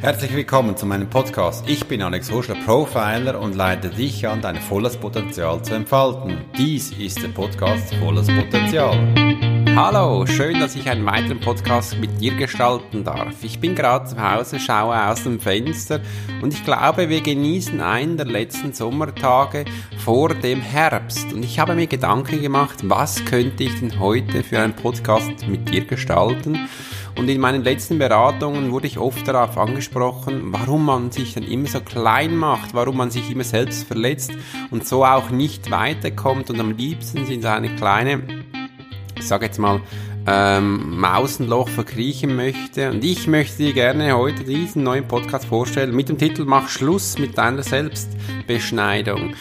Herzlich willkommen zu meinem Podcast. Ich bin Alex Huschler, Profiler und leite dich an, dein volles Potenzial zu entfalten. Dies ist der Podcast Volles Potenzial. Hallo, schön, dass ich einen weiteren Podcast mit dir gestalten darf. Ich bin gerade zu Hause, schaue aus dem Fenster und ich glaube, wir genießen einen der letzten Sommertage vor dem Herbst. Und ich habe mir Gedanken gemacht, was könnte ich denn heute für einen Podcast mit dir gestalten? Und in meinen letzten Beratungen wurde ich oft darauf angesprochen, warum man sich dann immer so klein macht, warum man sich immer selbst verletzt und so auch nicht weiterkommt und am liebsten in seine kleine, ich sage jetzt mal, ähm, Mausenloch verkriechen möchte. Und ich möchte dir gerne heute diesen neuen Podcast vorstellen mit dem Titel Mach Schluss mit deiner Selbstbeschneidung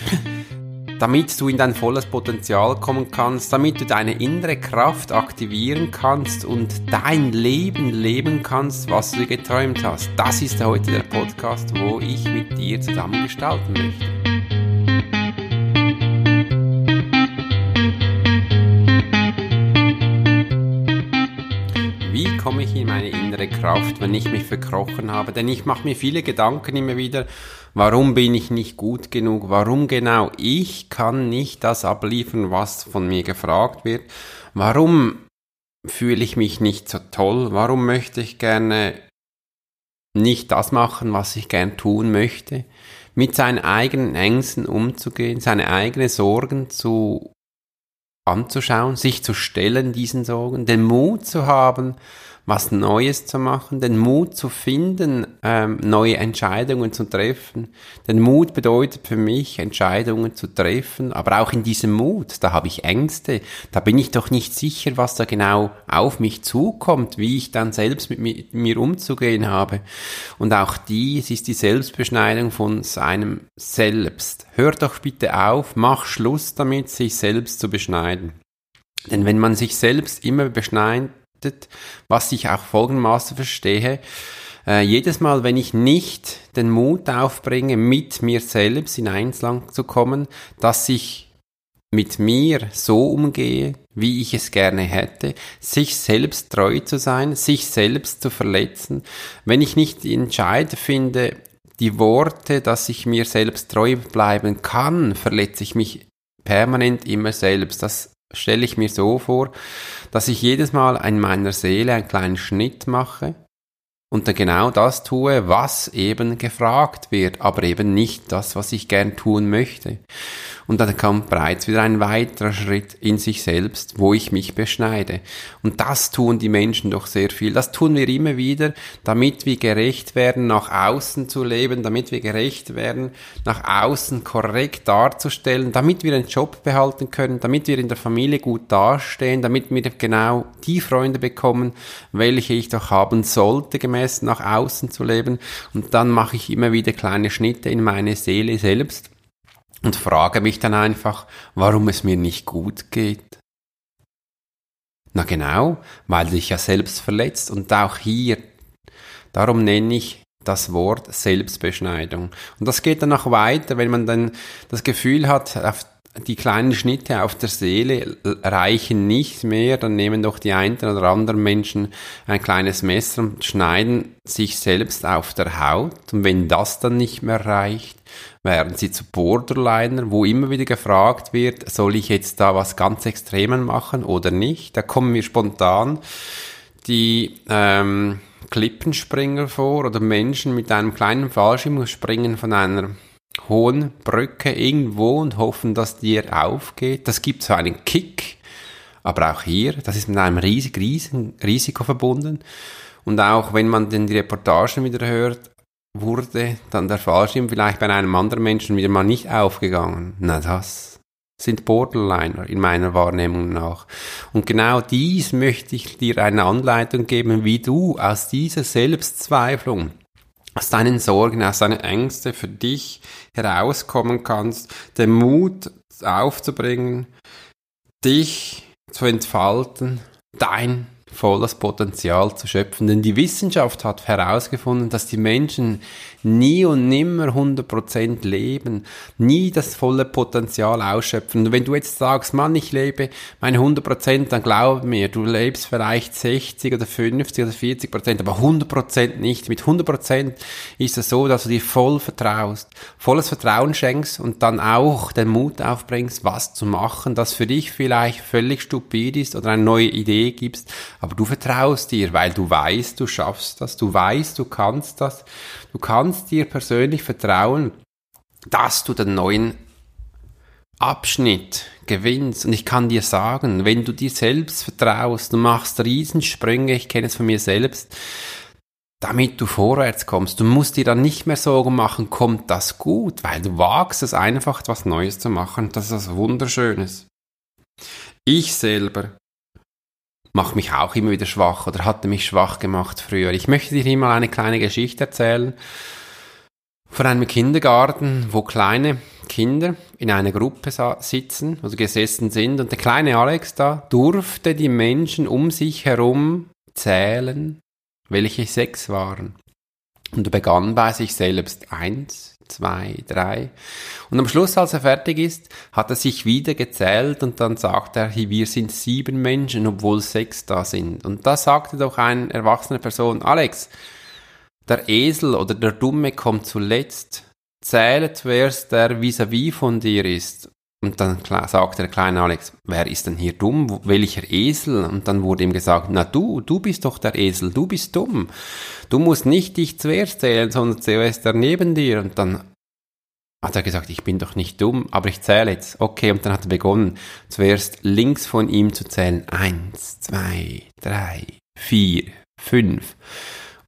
damit du in dein volles Potenzial kommen kannst, damit du deine innere Kraft aktivieren kannst und dein Leben leben kannst, was du geträumt hast. Das ist heute der Podcast, wo ich mit dir zusammen gestalten möchte. Kraft, wenn ich mich verkrochen habe? Denn ich mache mir viele Gedanken immer wieder, Warum bin ich nicht gut genug? Warum genau ich kann nicht das abliefern, was von mir gefragt wird? Warum fühle ich mich nicht so toll? Warum möchte ich gerne nicht das machen, was ich gern tun möchte? Mit seinen eigenen Ängsten umzugehen, seine eigenen Sorgen zu anzuschauen, sich zu stellen diesen Sorgen, den Mut zu haben, was Neues zu machen, den Mut zu finden, ähm, neue Entscheidungen zu treffen. Den Mut bedeutet für mich, Entscheidungen zu treffen, aber auch in diesem Mut, da habe ich Ängste, da bin ich doch nicht sicher, was da genau auf mich zukommt, wie ich dann selbst mit mir, mit mir umzugehen habe. Und auch dies ist die Selbstbeschneidung von seinem Selbst. Hör doch bitte auf, mach Schluss damit, sich selbst zu beschneiden. Denn wenn man sich selbst immer beschneidet, was ich auch folgendermaßen verstehe. Äh, jedes Mal, wenn ich nicht den Mut aufbringe, mit mir selbst in Einslang zu kommen, dass ich mit mir so umgehe, wie ich es gerne hätte, sich selbst treu zu sein, sich selbst zu verletzen, wenn ich nicht die Entscheid finde, die Worte, dass ich mir selbst treu bleiben kann, verletze ich mich permanent immer selbst. Das stelle ich mir so vor, dass ich jedes Mal in meiner Seele einen kleinen Schnitt mache und dann genau das tue, was eben gefragt wird, aber eben nicht das, was ich gern tun möchte. Und dann kommt bereits wieder ein weiterer Schritt in sich selbst, wo ich mich beschneide. Und das tun die Menschen doch sehr viel. Das tun wir immer wieder, damit wir gerecht werden, nach außen zu leben, damit wir gerecht werden, nach außen korrekt darzustellen, damit wir einen Job behalten können, damit wir in der Familie gut dastehen, damit wir genau die Freunde bekommen, welche ich doch haben sollte, gemäß nach außen zu leben. Und dann mache ich immer wieder kleine Schnitte in meine Seele selbst und frage mich dann einfach, warum es mir nicht gut geht. Na genau, weil dich ja selbst verletzt und auch hier, darum nenne ich das Wort Selbstbeschneidung. Und das geht dann auch weiter, wenn man dann das Gefühl hat, auf die kleinen Schnitte auf der Seele reichen nicht mehr, dann nehmen doch die einen oder anderen Menschen ein kleines Messer und schneiden sich selbst auf der Haut. Und wenn das dann nicht mehr reicht, werden sie zu Borderliner, wo immer wieder gefragt wird, soll ich jetzt da was ganz Extremen machen oder nicht? Da kommen mir spontan die ähm, Klippenspringer vor oder Menschen mit einem kleinen Fallschirm springen von einer hohen Brücke irgendwo und hoffen, dass die aufgeht. Das gibt so einen Kick. Aber auch hier, das ist mit einem riesig, riesigen Risiko verbunden. Und auch wenn man denn die Reportagen wieder hört, wurde dann der Fallschirm vielleicht bei einem anderen Menschen wieder mal nicht aufgegangen. Na, das sind Borderliner in meiner Wahrnehmung nach. Und genau dies möchte ich dir eine Anleitung geben, wie du aus dieser Selbstzweiflung, aus deinen Sorgen, aus deinen Ängsten für dich herauskommen kannst, den Mut aufzubringen, dich zu entfalten, dein volles Potenzial zu schöpfen. Denn die Wissenschaft hat herausgefunden, dass die Menschen nie und nimmer 100% leben, nie das volle Potenzial ausschöpfen. Und wenn du jetzt sagst, Mann, ich lebe meine 100%, dann glaub mir, du lebst vielleicht 60 oder 50 oder 40%, aber 100% nicht. Mit 100% ist es so, dass du dir voll vertraust, volles Vertrauen schenkst und dann auch den Mut aufbringst, was zu machen, das für dich vielleicht völlig stupid ist oder eine neue Idee gibst, aber du vertraust dir, weil du weißt, du schaffst das, du weißt, du kannst das, du kannst dir persönlich vertrauen, dass du den neuen Abschnitt gewinnst. Und ich kann dir sagen, wenn du dir selbst vertraust, du machst Riesensprünge, ich kenne es von mir selbst, damit du vorwärts kommst. Du musst dir dann nicht mehr Sorgen machen, kommt das gut, weil du wagst es einfach, etwas Neues zu machen. Das ist was Wunderschönes. Ich selber mache mich auch immer wieder schwach oder hatte mich schwach gemacht früher. Ich möchte dir hier mal eine kleine Geschichte erzählen von einem Kindergarten, wo kleine Kinder in einer Gruppe sitzen, also gesessen sind und der kleine Alex da durfte die Menschen um sich herum zählen, welche sechs waren. Und er begann bei sich selbst. Eins, zwei, drei. Und am Schluss, als er fertig ist, hat er sich wieder gezählt und dann sagt er, wir sind sieben Menschen, obwohl sechs da sind. Und da sagte doch eine erwachsene Person, Alex, der Esel oder der Dumme kommt zuletzt. Zähle zuerst, der vis-à-vis -vis von dir ist. Und dann sagte der kleine Alex, wer ist denn hier dumm? Welcher Esel? Und dann wurde ihm gesagt, na du, du bist doch der Esel, du bist dumm. Du musst nicht dich zuerst zählen, sondern zuerst der neben dir. Und dann hat er gesagt, ich bin doch nicht dumm, aber ich zähle jetzt. Okay, und dann hat er begonnen, zuerst links von ihm zu zählen. Eins, zwei, drei, vier, fünf.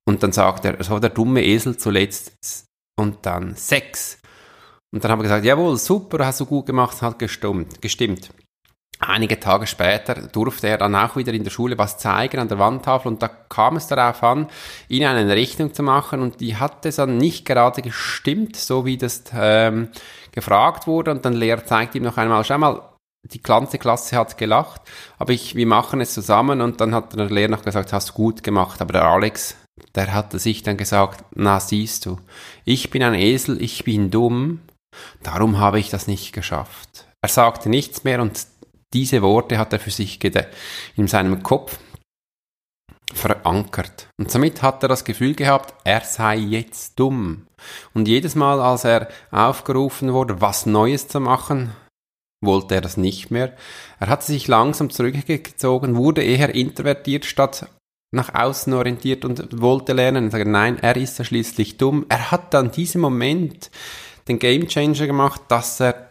Und dann sagt er, so der dumme Esel zuletzt. Und dann sechs. Und dann haben wir gesagt, jawohl, super, hast du gut gemacht, hat gestimmt. gestimmt. Einige Tage später durfte er dann auch wieder in der Schule was zeigen an der Wandtafel und da kam es darauf an, ihn eine Rechnung zu machen und die hat es dann nicht gerade gestimmt, so wie das ähm, gefragt wurde und dann Lehrer zeigt ihm noch einmal, schau mal, die ganze Klasse hat gelacht, aber ich, wir machen es zusammen und dann hat der Lehrer noch gesagt, hast du gut gemacht, aber der Alex, der hatte sich dann gesagt, na siehst du, ich bin ein Esel, ich bin dumm, Darum habe ich das nicht geschafft. Er sagte nichts mehr und diese Worte hat er für sich in seinem Kopf verankert. Und somit hat er das Gefühl gehabt, er sei jetzt dumm. Und jedes Mal, als er aufgerufen wurde, was Neues zu machen, wollte er das nicht mehr. Er hat sich langsam zurückgezogen, wurde eher introvertiert statt nach außen orientiert und wollte lernen. Nein, er ist ja schließlich dumm. Er hat dann diesen Moment den Game Changer gemacht, dass er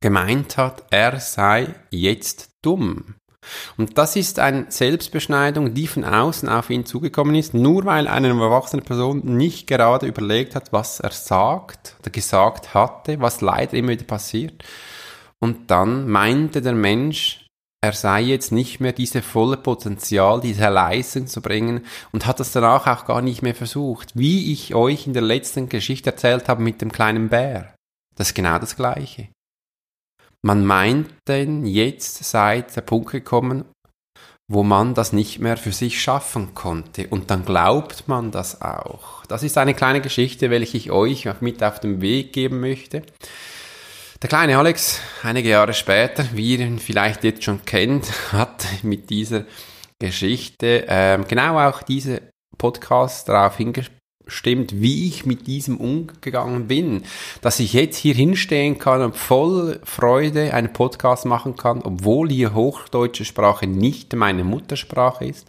gemeint hat, er sei jetzt dumm. Und das ist eine Selbstbeschneidung, die von außen auf ihn zugekommen ist, nur weil eine erwachsene Person nicht gerade überlegt hat, was er sagt oder gesagt hatte, was leider immer wieder passiert. Und dann meinte der Mensch, er sei jetzt nicht mehr diese volle Potenzial, diese Leistung zu bringen und hat das danach auch gar nicht mehr versucht. Wie ich euch in der letzten Geschichte erzählt habe mit dem kleinen Bär. Das ist genau das Gleiche. Man meint denn, jetzt sei der Punkt gekommen, wo man das nicht mehr für sich schaffen konnte. Und dann glaubt man das auch. Das ist eine kleine Geschichte, welche ich euch mit auf den Weg geben möchte. Der kleine Alex, einige Jahre später, wie ihr ihn vielleicht jetzt schon kennt, hat mit dieser Geschichte ähm, genau auch diese Podcast darauf hingespielt stimmt, wie ich mit diesem umgegangen bin, dass ich jetzt hier hinstehen kann und voll Freude einen Podcast machen kann, obwohl hier hochdeutsche Sprache nicht meine Muttersprache ist,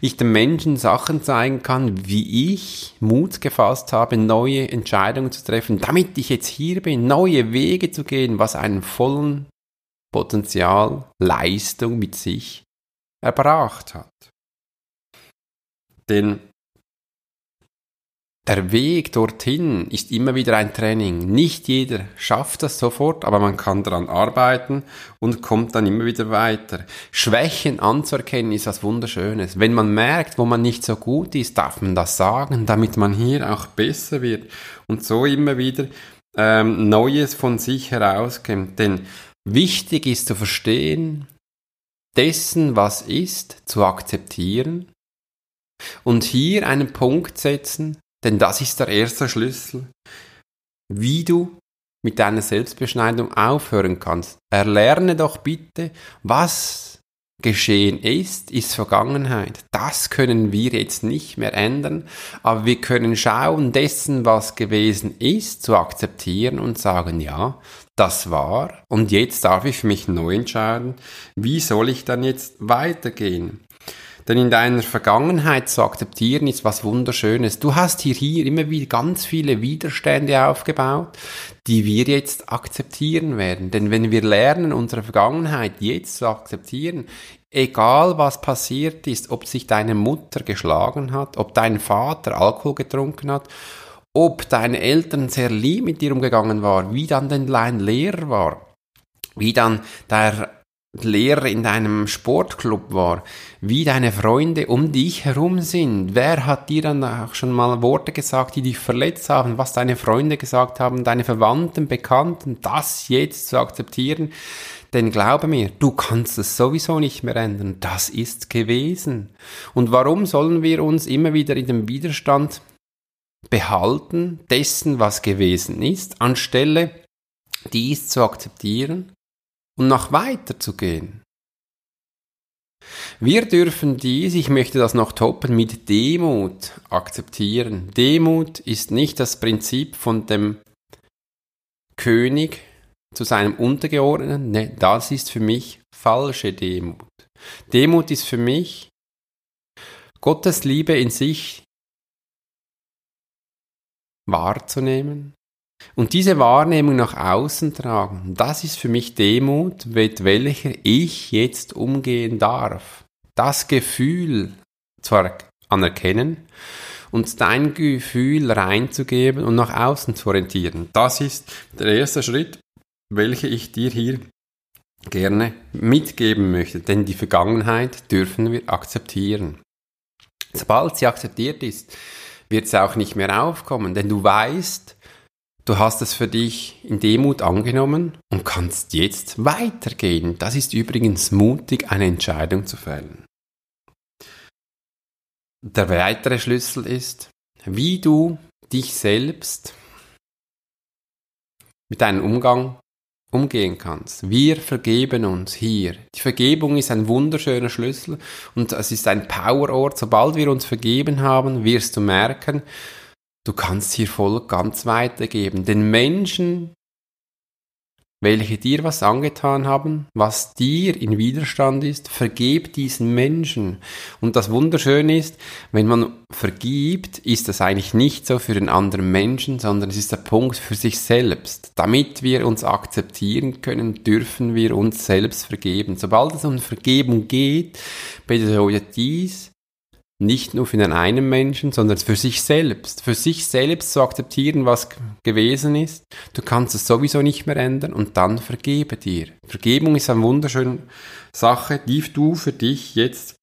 ich den Menschen Sachen zeigen kann, wie ich Mut gefasst habe, neue Entscheidungen zu treffen, damit ich jetzt hier bin, neue Wege zu gehen, was einen vollen Potenzial, Leistung mit sich erbracht hat. Denn der Weg dorthin ist immer wieder ein Training. Nicht jeder schafft das sofort, aber man kann daran arbeiten und kommt dann immer wieder weiter. Schwächen anzuerkennen ist was Wunderschönes. Wenn man merkt, wo man nicht so gut ist, darf man das sagen, damit man hier auch besser wird und so immer wieder ähm, Neues von sich herauskommt. Denn wichtig ist zu verstehen, dessen, was ist, zu akzeptieren und hier einen Punkt setzen, denn das ist der erste Schlüssel, wie du mit deiner Selbstbeschneidung aufhören kannst. Erlerne doch bitte, was geschehen ist, ist Vergangenheit. Das können wir jetzt nicht mehr ändern, aber wir können schauen, dessen, was gewesen ist, zu akzeptieren und sagen, ja, das war und jetzt darf ich mich neu entscheiden, wie soll ich dann jetzt weitergehen. Denn in deiner Vergangenheit zu akzeptieren ist was Wunderschönes. Du hast hier, hier immer wieder ganz viele Widerstände aufgebaut, die wir jetzt akzeptieren werden. Denn wenn wir lernen, unsere Vergangenheit jetzt zu akzeptieren, egal was passiert ist, ob sich deine Mutter geschlagen hat, ob dein Vater Alkohol getrunken hat, ob deine Eltern sehr lieb mit dir umgegangen waren, wie dann dein Lehrer war, wie dann der Lehrer in deinem Sportclub war, wie deine Freunde um dich herum sind. Wer hat dir dann auch schon mal Worte gesagt, die dich verletzt haben, was deine Freunde gesagt haben, deine Verwandten, Bekannten, das jetzt zu akzeptieren. Denn glaube mir, du kannst es sowieso nicht mehr ändern. Das ist gewesen. Und warum sollen wir uns immer wieder in dem Widerstand behalten dessen, was gewesen ist, anstelle dies zu akzeptieren und noch weiter zu gehen. Wir dürfen dies, ich möchte das noch toppen, mit Demut akzeptieren. Demut ist nicht das Prinzip von dem König zu seinem Untergeordneten, ne, das ist für mich falsche Demut. Demut ist für mich Gottes Liebe in sich wahrzunehmen, und diese Wahrnehmung nach außen tragen, das ist für mich Demut, mit welcher ich jetzt umgehen darf. Das Gefühl zu anerkennen und dein Gefühl reinzugeben und nach außen zu orientieren. Das ist der erste Schritt, welcher ich dir hier gerne mitgeben möchte. Denn die Vergangenheit dürfen wir akzeptieren. Sobald sie akzeptiert ist, wird sie auch nicht mehr aufkommen, denn du weißt, Du hast es für dich in Demut angenommen und kannst jetzt weitergehen. Das ist übrigens mutig, eine Entscheidung zu fällen. Der weitere Schlüssel ist, wie du dich selbst mit deinem Umgang umgehen kannst. Wir vergeben uns hier. Die Vergebung ist ein wunderschöner Schlüssel und es ist ein Powerort. Sobald wir uns vergeben haben, wirst du merken, Du kannst hier voll ganz weitergeben. Den Menschen, welche dir was angetan haben, was dir in Widerstand ist, vergeb diesen Menschen. Und das Wunderschöne ist, wenn man vergibt, ist das eigentlich nicht so für den anderen Menschen, sondern es ist der Punkt für sich selbst. Damit wir uns akzeptieren können, dürfen wir uns selbst vergeben. Sobald es um Vergebung geht, bedeutet dies, nicht nur für den einen Menschen, sondern für sich selbst. Für sich selbst zu akzeptieren, was gewesen ist. Du kannst es sowieso nicht mehr ändern und dann vergebe dir. Vergebung ist eine wunderschöne Sache, die du für dich jetzt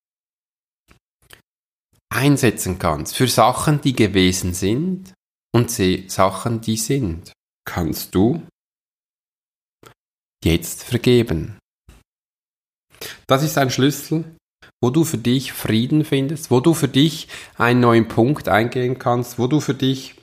einsetzen kannst. Für Sachen, die gewesen sind und Sachen, die sind. Kannst du jetzt vergeben. Das ist ein Schlüssel, wo du für dich Frieden findest, wo du für dich einen neuen Punkt eingehen kannst, wo du für dich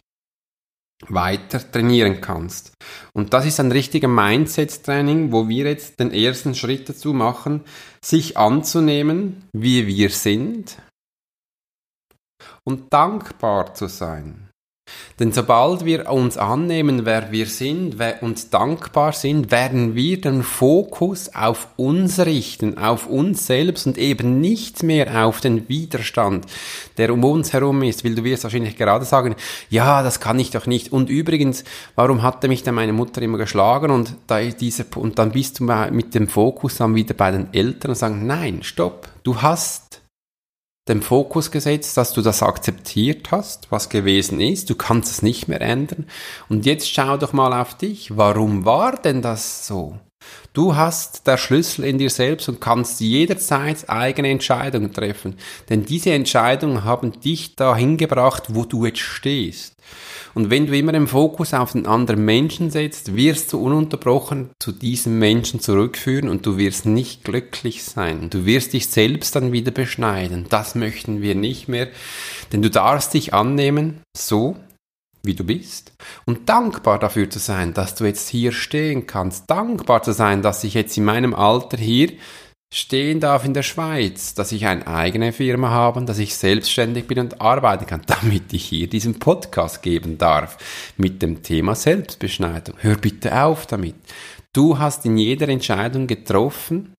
weiter trainieren kannst. Und das ist ein richtiger Mindset-Training, wo wir jetzt den ersten Schritt dazu machen, sich anzunehmen, wie wir sind und dankbar zu sein. Denn sobald wir uns annehmen, wer wir sind und dankbar sind, werden wir den Fokus auf uns richten, auf uns selbst und eben nicht mehr auf den Widerstand, der um uns herum ist. Weil du wirst wahrscheinlich gerade sagen, ja, das kann ich doch nicht. Und übrigens, warum hatte mich denn meine Mutter immer geschlagen? Und, da diese, und dann bist du mit dem Fokus dann wieder bei den Eltern und sagen, nein, stopp, du hast dem Fokus gesetzt, dass du das akzeptiert hast, was gewesen ist. Du kannst es nicht mehr ändern. Und jetzt schau doch mal auf dich. Warum war denn das so? Du hast der Schlüssel in dir selbst und kannst jederzeit eigene Entscheidungen treffen. Denn diese Entscheidungen haben dich dahin gebracht, wo du jetzt stehst. Und wenn du immer den Fokus auf den anderen Menschen setzt, wirst du ununterbrochen zu diesem Menschen zurückführen und du wirst nicht glücklich sein. Du wirst dich selbst dann wieder beschneiden. Das möchten wir nicht mehr, denn du darfst dich annehmen, so wie du bist und dankbar dafür zu sein, dass du jetzt hier stehen kannst, dankbar zu sein, dass ich jetzt in meinem Alter hier stehen darf in der Schweiz, dass ich eine eigene Firma habe, dass ich selbstständig bin und arbeiten kann, damit ich hier diesen Podcast geben darf mit dem Thema Selbstbeschneidung. Hör bitte auf damit. Du hast in jeder Entscheidung getroffen,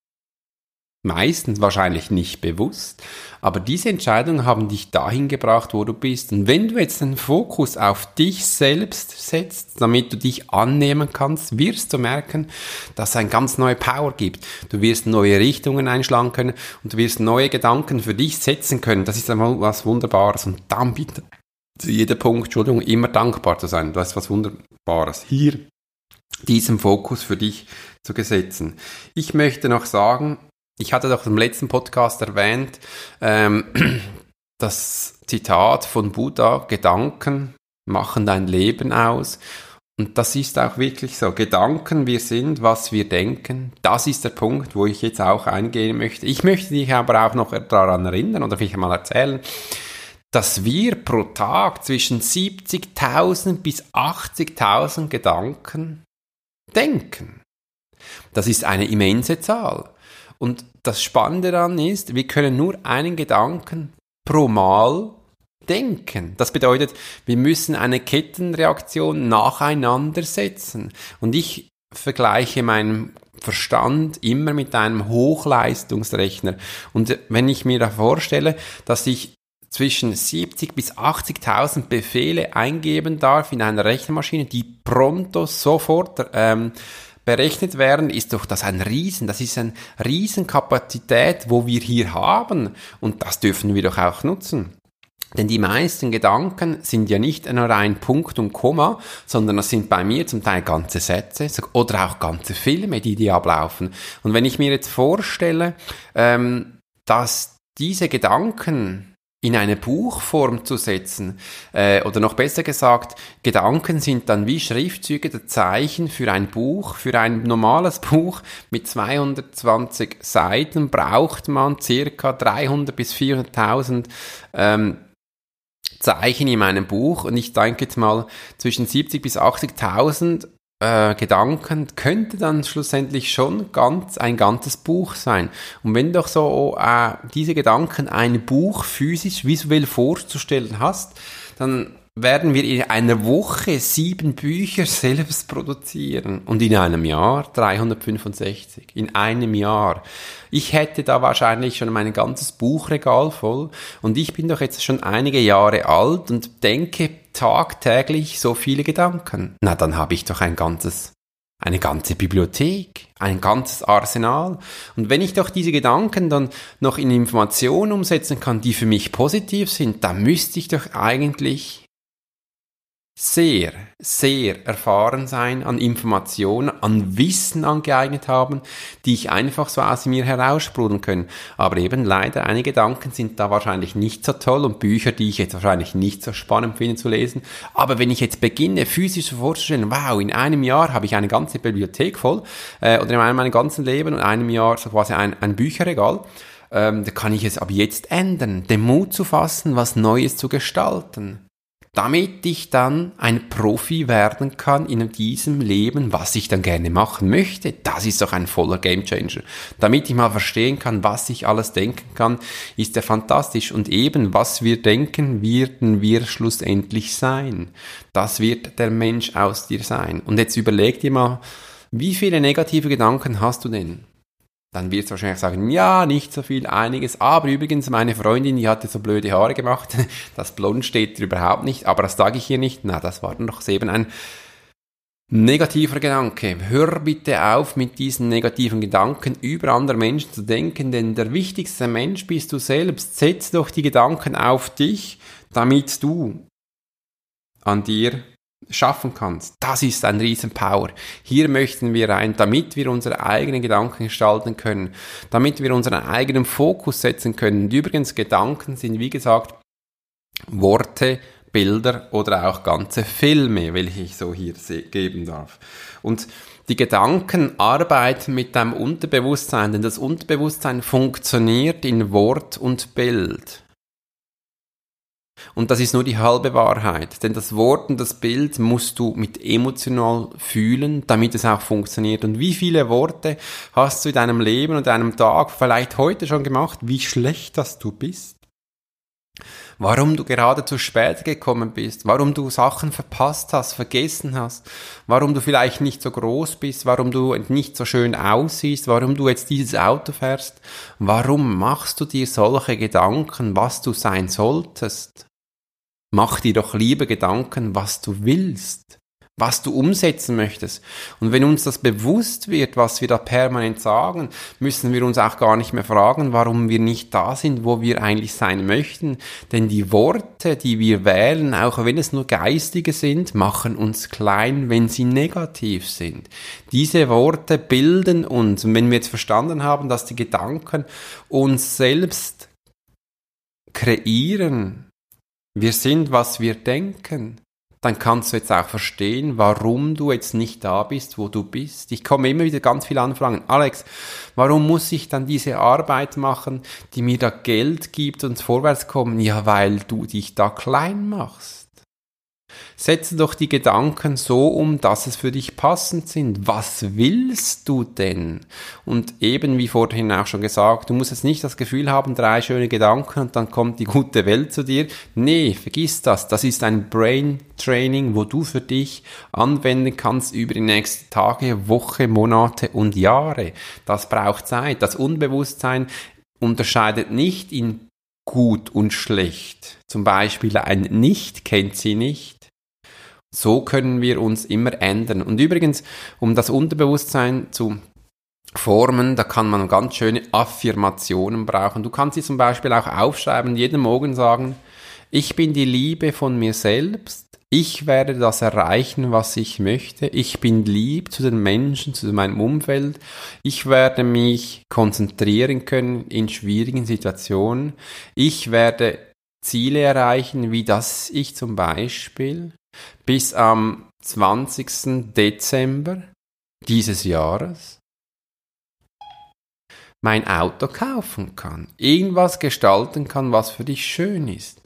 meistens wahrscheinlich nicht bewusst, aber diese Entscheidungen haben dich dahin gebracht, wo du bist. Und wenn du jetzt den Fokus auf dich selbst setzt, damit du dich annehmen kannst, wirst du merken, dass es eine ganz neue Power gibt. Du wirst neue Richtungen einschlagen können und du wirst neue Gedanken für dich setzen können. Das ist einmal was Wunderbares. Und dann bitte zu jedem Punkt, Entschuldigung, immer dankbar zu sein. Das ist was Wunderbares. Hier diesen Fokus für dich zu gesetzen. Ich möchte noch sagen, ich hatte doch im letzten Podcast erwähnt, ähm, das Zitat von Buddha, Gedanken machen dein Leben aus. Und das ist auch wirklich so. Gedanken, wir sind, was wir denken. Das ist der Punkt, wo ich jetzt auch eingehen möchte. Ich möchte dich aber auch noch daran erinnern oder vielleicht mal erzählen, dass wir pro Tag zwischen 70.000 bis 80.000 Gedanken denken. Das ist eine immense Zahl. Und das Spannende daran ist, wir können nur einen Gedanken pro Mal denken. Das bedeutet, wir müssen eine Kettenreaktion nacheinander setzen. Und ich vergleiche meinen Verstand immer mit einem Hochleistungsrechner. Und wenn ich mir da vorstelle, dass ich zwischen 70 bis 80.000 Befehle eingeben darf in einer Rechenmaschine, die pronto sofort ähm, berechnet werden, ist doch das ein Riesen, das ist eine Riesenkapazität, wo wir hier haben und das dürfen wir doch auch nutzen. Denn die meisten Gedanken sind ja nicht nur ein Punkt und Komma, sondern das sind bei mir zum Teil ganze Sätze oder auch ganze Filme, die die ablaufen. Und wenn ich mir jetzt vorstelle, ähm, dass diese Gedanken in eine Buchform zu setzen. Äh, oder noch besser gesagt, Gedanken sind dann wie Schriftzüge der Zeichen für ein Buch. Für ein normales Buch mit 220 Seiten braucht man circa 300 bis 400.000 ähm, Zeichen in meinem Buch. Und ich denke jetzt mal, zwischen 70 bis 80.000 äh, Gedanken könnte dann schlussendlich schon ganz ein ganzes Buch sein. Und wenn doch so äh, diese Gedanken ein Buch physisch visuell vorzustellen hast, dann werden wir in einer Woche sieben Bücher selbst produzieren und in einem Jahr 365. In einem Jahr. Ich hätte da wahrscheinlich schon mein ganzes Buchregal voll und ich bin doch jetzt schon einige Jahre alt und denke tagtäglich so viele Gedanken. Na, dann habe ich doch ein ganzes eine ganze Bibliothek, ein ganzes Arsenal. Und wenn ich doch diese Gedanken dann noch in Informationen umsetzen kann, die für mich positiv sind, dann müsste ich doch eigentlich sehr, sehr erfahren sein an Informationen, an Wissen angeeignet haben, die ich einfach so aus mir heraussprudeln können. Aber eben leider, einige Gedanken sind da wahrscheinlich nicht so toll und Bücher, die ich jetzt wahrscheinlich nicht so spannend finde zu lesen. Aber wenn ich jetzt beginne, physisch vorzustellen, wow, in einem Jahr habe ich eine ganze Bibliothek voll, äh, oder in meinem ganzen Leben und einem Jahr so quasi ein, ein Bücherregal, ähm, da kann ich es ab jetzt ändern, den Mut zu fassen, was Neues zu gestalten damit ich dann ein Profi werden kann in diesem Leben, was ich dann gerne machen möchte. Das ist doch ein voller Gamechanger. Damit ich mal verstehen kann, was ich alles denken kann, ist er fantastisch. Und eben, was wir denken, werden wir schlussendlich sein. Das wird der Mensch aus dir sein. Und jetzt überleg dir mal, wie viele negative Gedanken hast du denn? Dann wird es wahrscheinlich sagen, ja, nicht so viel, einiges. Aber übrigens, meine Freundin, die hatte so blöde Haare gemacht. Das Blond steht überhaupt nicht, aber das sage ich hier nicht. Na, das war dann doch eben ein negativer Gedanke. Hör bitte auf, mit diesen negativen Gedanken über andere Menschen zu denken, denn der wichtigste Mensch bist du selbst. Setz doch die Gedanken auf dich, damit du an dir schaffen kannst. Das ist ein Riesenpower. Hier möchten wir rein, damit wir unsere eigenen Gedanken gestalten können, damit wir unseren eigenen Fokus setzen können. Und übrigens, Gedanken sind, wie gesagt, Worte, Bilder oder auch ganze Filme, welche ich so hier geben darf. Und die Gedanken arbeiten mit deinem Unterbewusstsein, denn das Unterbewusstsein funktioniert in Wort und Bild. Und das ist nur die halbe Wahrheit, denn das Wort und das Bild musst du mit emotional fühlen, damit es auch funktioniert. Und wie viele Worte hast du in deinem Leben und deinem Tag vielleicht heute schon gemacht, wie schlecht dass du bist? Warum du gerade zu spät gekommen bist, warum du Sachen verpasst hast, vergessen hast, warum du vielleicht nicht so groß bist, warum du nicht so schön aussiehst, warum du jetzt dieses Auto fährst, warum machst du dir solche Gedanken, was du sein solltest? Mach dir doch lieber Gedanken, was du willst was du umsetzen möchtest. Und wenn uns das bewusst wird, was wir da permanent sagen, müssen wir uns auch gar nicht mehr fragen, warum wir nicht da sind, wo wir eigentlich sein möchten. Denn die Worte, die wir wählen, auch wenn es nur geistige sind, machen uns klein, wenn sie negativ sind. Diese Worte bilden uns. Und wenn wir jetzt verstanden haben, dass die Gedanken uns selbst kreieren, wir sind, was wir denken, dann kannst du jetzt auch verstehen, warum du jetzt nicht da bist, wo du bist. Ich komme immer wieder ganz viele Anfragen. Alex, warum muss ich dann diese Arbeit machen, die mir da Geld gibt und vorwärts kommen? Ja, weil du dich da klein machst. Setze doch die Gedanken so um, dass es für dich passend sind. Was willst du denn? Und eben wie vorhin auch schon gesagt, du musst jetzt nicht das Gefühl haben, drei schöne Gedanken und dann kommt die gute Welt zu dir. Nee, vergiss das. Das ist ein Brain Training, wo du für dich anwenden kannst über die nächsten Tage, Woche, Monate und Jahre. Das braucht Zeit. Das Unbewusstsein unterscheidet nicht in gut und schlecht. Zum Beispiel ein Nicht kennt sie nicht so können wir uns immer ändern. Und übrigens, um das Unterbewusstsein zu formen, da kann man ganz schöne Affirmationen brauchen. Du kannst sie zum Beispiel auch aufschreiben, jeden Morgen sagen, ich bin die Liebe von mir selbst, ich werde das erreichen, was ich möchte, ich bin lieb zu den Menschen, zu meinem Umfeld, ich werde mich konzentrieren können in schwierigen Situationen, ich werde Ziele erreichen, wie das ich zum Beispiel bis am 20. Dezember dieses Jahres mein Auto kaufen kann, irgendwas gestalten kann, was für dich schön ist.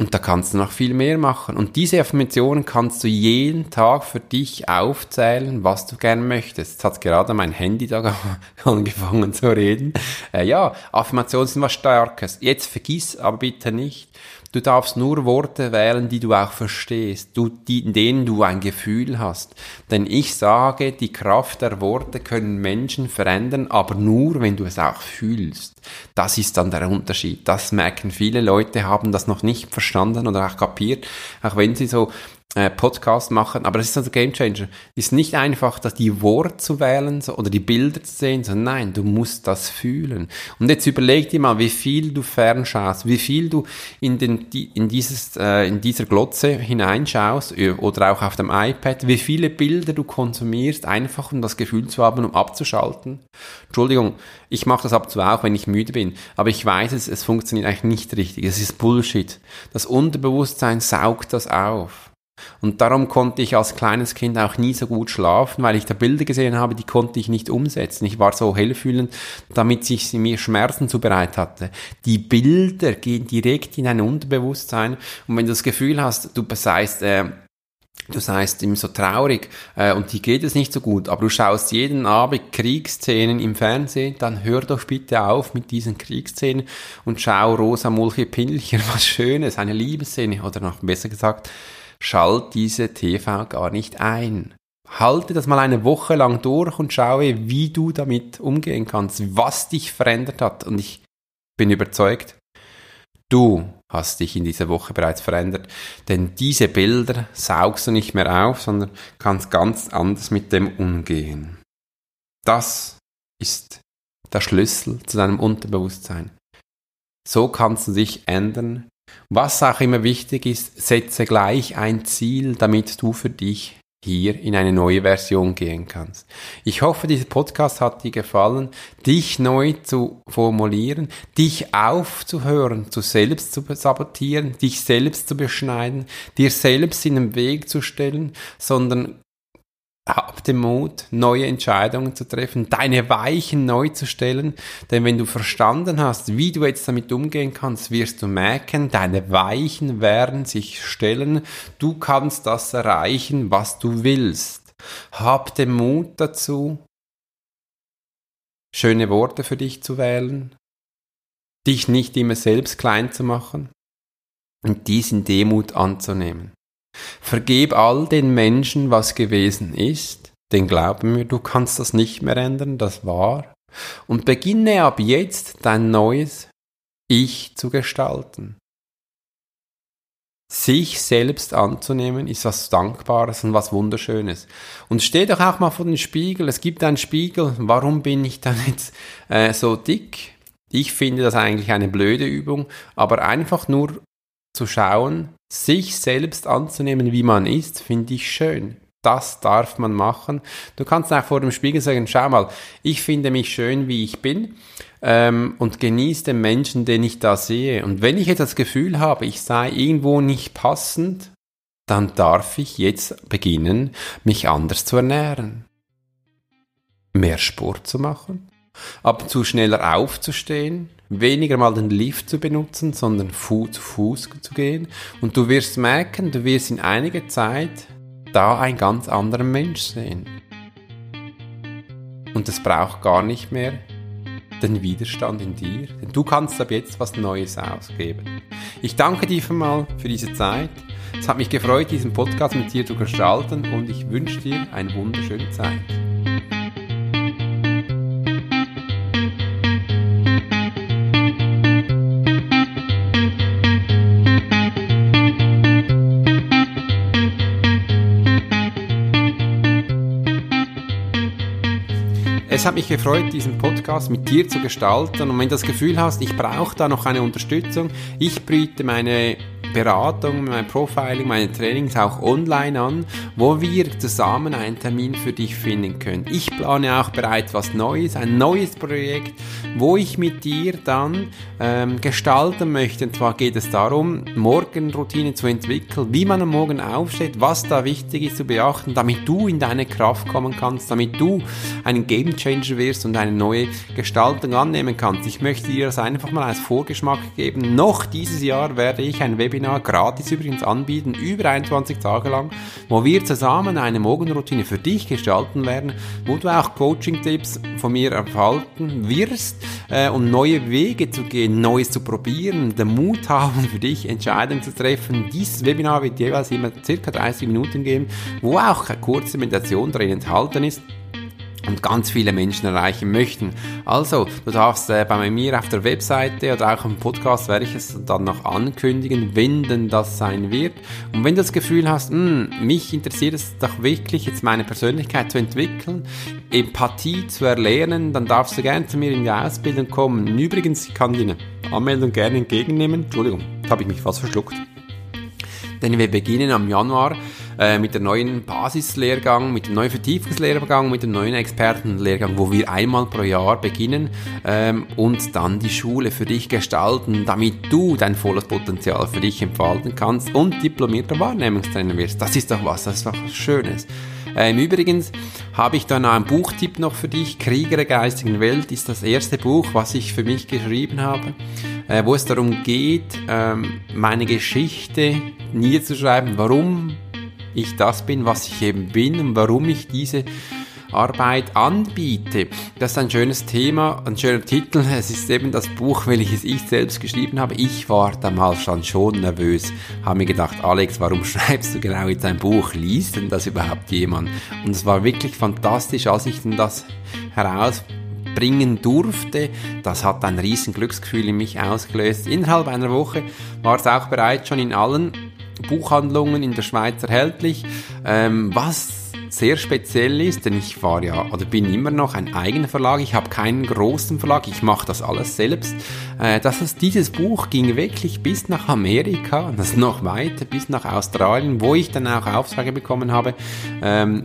Und da kannst du noch viel mehr machen. Und diese Affirmationen kannst du jeden Tag für dich aufzählen, was du gern möchtest. Jetzt hat gerade mein Handy da angefangen zu reden. Äh, ja, Affirmationen sind was Starkes. Jetzt vergiss aber bitte nicht, Du darfst nur Worte wählen, die du auch verstehst, du, die, in denen du ein Gefühl hast. Denn ich sage, die Kraft der Worte können Menschen verändern, aber nur, wenn du es auch fühlst. Das ist dann der Unterschied. Das merken viele Leute, haben das noch nicht verstanden oder auch kapiert, auch wenn sie so äh, Podcast machen, aber das ist also Game Changer. Ist nicht einfach, dass die Worte zu wählen so, oder die Bilder zu sehen, sondern nein, du musst das fühlen. Und jetzt überleg dir mal, wie viel du fernschaust, wie viel du in, den, in, dieses, äh, in dieser Glotze hineinschaust oder auch auf dem iPad, wie viele Bilder du konsumierst, einfach um das Gefühl zu haben, um abzuschalten. Entschuldigung, ich mache das ab und zu auch, wenn ich müde bin, aber ich weiß es, es funktioniert eigentlich nicht richtig. Es ist Bullshit. Das Unterbewusstsein saugt das auf. Und darum konnte ich als kleines Kind auch nie so gut schlafen, weil ich da Bilder gesehen habe, die konnte ich nicht umsetzen. Ich war so hellfühlend, damit sich mir Schmerzen zubereit hatte. Die Bilder gehen direkt in dein Unterbewusstsein und wenn du das Gefühl hast, du seist äh, du seist ihm so traurig äh, und die geht es nicht so gut, aber du schaust jeden Abend Kriegsszenen im Fernsehen, dann hör doch bitte auf mit diesen Kriegsszenen und schau Rosa Mulche Pindelchen, was Schönes, eine Liebesszene oder noch besser gesagt, schalt diese TV gar nicht ein. Halte das mal eine Woche lang durch und schaue, wie du damit umgehen kannst, was dich verändert hat. Und ich bin überzeugt, du hast dich in dieser Woche bereits verändert. Denn diese Bilder saugst du nicht mehr auf, sondern kannst ganz anders mit dem umgehen. Das ist der Schlüssel zu deinem Unterbewusstsein. So kannst du dich ändern, Was auch immer wichtig ist, setze gleich ein Ziel, damit du für dich hier in eine neue Version gehen kannst. Ich hoffe, dieser Podcast hat dir gefallen, dich neu zu formulieren, dich aufzuhören, zu selbst zu sabotieren, dich selbst zu beschneiden, dir selbst in den Weg zu stellen, sondern hab den Mut, neue Entscheidungen zu treffen, deine Weichen neu zu stellen, denn wenn du verstanden hast, wie du jetzt damit umgehen kannst, wirst du merken, deine Weichen werden sich stellen, du kannst das erreichen, was du willst. Hab den Mut dazu, schöne Worte für dich zu wählen, dich nicht immer selbst klein zu machen und dies in Demut anzunehmen. Vergeb all den Menschen, was gewesen ist, denn glaub mir, du kannst das nicht mehr ändern, das war. Und beginne ab jetzt dein neues Ich zu gestalten. Sich selbst anzunehmen ist was Dankbares und was Wunderschönes. Und steh doch auch mal vor den Spiegel. Es gibt einen Spiegel. Warum bin ich dann jetzt äh, so dick? Ich finde das eigentlich eine blöde Übung, aber einfach nur zu schauen, sich selbst anzunehmen, wie man ist, finde ich schön. Das darf man machen. Du kannst auch vor dem Spiegel sagen, schau mal, ich finde mich schön, wie ich bin ähm, und genieße den Menschen, den ich da sehe. Und wenn ich jetzt das Gefühl habe, ich sei irgendwo nicht passend, dann darf ich jetzt beginnen, mich anders zu ernähren. Mehr Sport zu machen, ab und zu schneller aufzustehen, weniger mal den Lift zu benutzen, sondern Fu zu Fuß zu gehen. Und du wirst merken, du wirst in einiger Zeit da ein ganz anderer Mensch sehen. Und es braucht gar nicht mehr den Widerstand in dir, denn du kannst ab jetzt was Neues ausgeben. Ich danke dir für mal für diese Zeit. Es hat mich gefreut, diesen Podcast mit dir zu gestalten und ich wünsche dir eine wunderschöne Zeit. Es hat mich gefreut, diesen Podcast mit dir zu gestalten. Und wenn du das Gefühl hast, ich brauche da noch eine Unterstützung, ich biete meine Beratung, mein Profiling, meine Trainings auch online an, wo wir zusammen einen Termin für dich finden können. Ich plane auch bereits was Neues, ein neues Projekt, wo ich mit dir dann ähm, gestalten möchte. Und zwar geht es darum, Morgenroutine zu entwickeln, wie man am Morgen aufsteht, was da wichtig ist zu beachten, damit du in deine Kraft kommen kannst, damit du ein Game Changer wirst und eine neue Gestaltung annehmen kannst. Ich möchte dir das einfach mal als Vorgeschmack geben. Noch dieses Jahr werde ich ein Webinar Webinar gratis übrigens anbieten, über 21 Tage lang, wo wir zusammen eine Morgenroutine für dich gestalten werden, wo du auch Coaching-Tipps von mir erhalten wirst, äh, um neue Wege zu gehen, Neues zu probieren, den Mut haben für dich, Entscheidungen zu treffen. Dieses Webinar wird jeweils immer circa 30 Minuten geben, wo auch eine kurze Meditation drin enthalten ist und ganz viele Menschen erreichen möchten. Also, du darfst äh, bei mir auf der Webseite oder auch im Podcast werde ich es dann noch ankündigen, wenn denn das sein wird. Und wenn du das Gefühl hast, mh, hm, mich interessiert es doch wirklich, jetzt meine Persönlichkeit zu entwickeln, Empathie zu erlernen, dann darfst du gerne zu mir in die Ausbildung kommen. Übrigens, ich kann dir eine Anmeldung gerne entgegennehmen. Entschuldigung, da habe ich mich fast verschluckt. Denn wir beginnen am Januar äh, mit dem neuen Basislehrgang, mit dem neuen Vertiefungslehrgang, mit dem neuen Expertenlehrgang, wo wir einmal pro Jahr beginnen ähm, und dann die Schule für dich gestalten, damit du dein volles Potenzial für dich entfalten kannst und diplomierter Wahrnehmungstrainer wirst. Das ist doch was, das ist doch was Schönes. Äh, Im Übrigen habe ich dann einen Buchtipp noch für dich. Krieger der geistigen Welt ist das erste Buch, was ich für mich geschrieben habe, äh, wo es darum geht, ähm, meine Geschichte niederzuschreiben. Warum ich das bin, was ich eben bin und warum ich diese Arbeit anbiete. Das ist ein schönes Thema, ein schöner Titel. Es ist eben das Buch, welches ich selbst geschrieben habe. Ich war damals schon nervös, habe mir gedacht, Alex, warum schreibst du genau jetzt ein Buch? Liest denn das überhaupt jemand? Und es war wirklich fantastisch, als ich denn das herausbringen durfte. Das hat ein riesen Glücksgefühl in mich ausgelöst. Innerhalb einer Woche war es auch bereits schon in allen Buchhandlungen in der Schweiz erhältlich. Ähm, was sehr speziell ist, denn ich war ja oder bin immer noch ein eigener Verlag. Ich habe keinen großen Verlag, ich mache das alles selbst. Äh, dass es, dieses Buch ging wirklich bis nach Amerika das noch weiter bis nach Australien, wo ich dann auch Aufträge bekommen habe, ähm,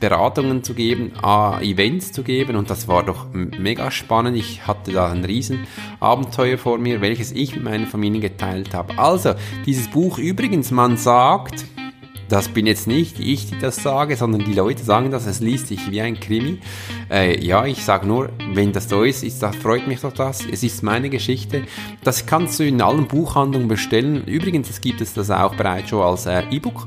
Beratungen zu geben, äh, Events zu geben und das war doch mega spannend. Ich hatte da ein Riesenabenteuer vor mir, welches ich mit meiner Familie geteilt habe. Also, dieses Buch übrigens, man sagt, das bin jetzt nicht ich, die das sage, sondern die Leute sagen das, es liest sich wie ein Krimi. Äh, ja, ich sage nur, wenn das so ist, ist, das freut mich doch das. Es ist meine Geschichte. Das kannst du in allen Buchhandlungen bestellen. Übrigens, es gibt es das auch bereits schon als äh, E-Book.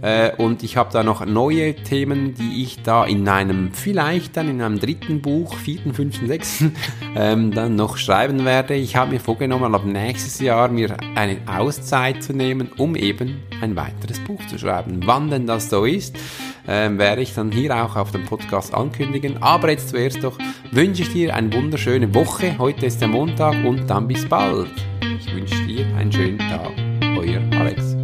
Äh, und ich habe da noch neue Themen, die ich da in einem, vielleicht dann in einem dritten Buch, vierten, fünften, sechsten, ähm, dann noch schreiben werde. Ich habe mir vorgenommen, ab nächstes Jahr mir eine Auszeit zu nehmen, um eben ein weiteres Buch zu schreiben. Wann denn das so ist, ähm, werde ich dann hier auch auf dem Podcast ankündigen. Aber jetzt zuerst doch wünsche ich dir eine wunderschöne Woche. Heute ist der Montag und dann bis bald. Ich wünsche dir einen schönen Tag. Euer Alex.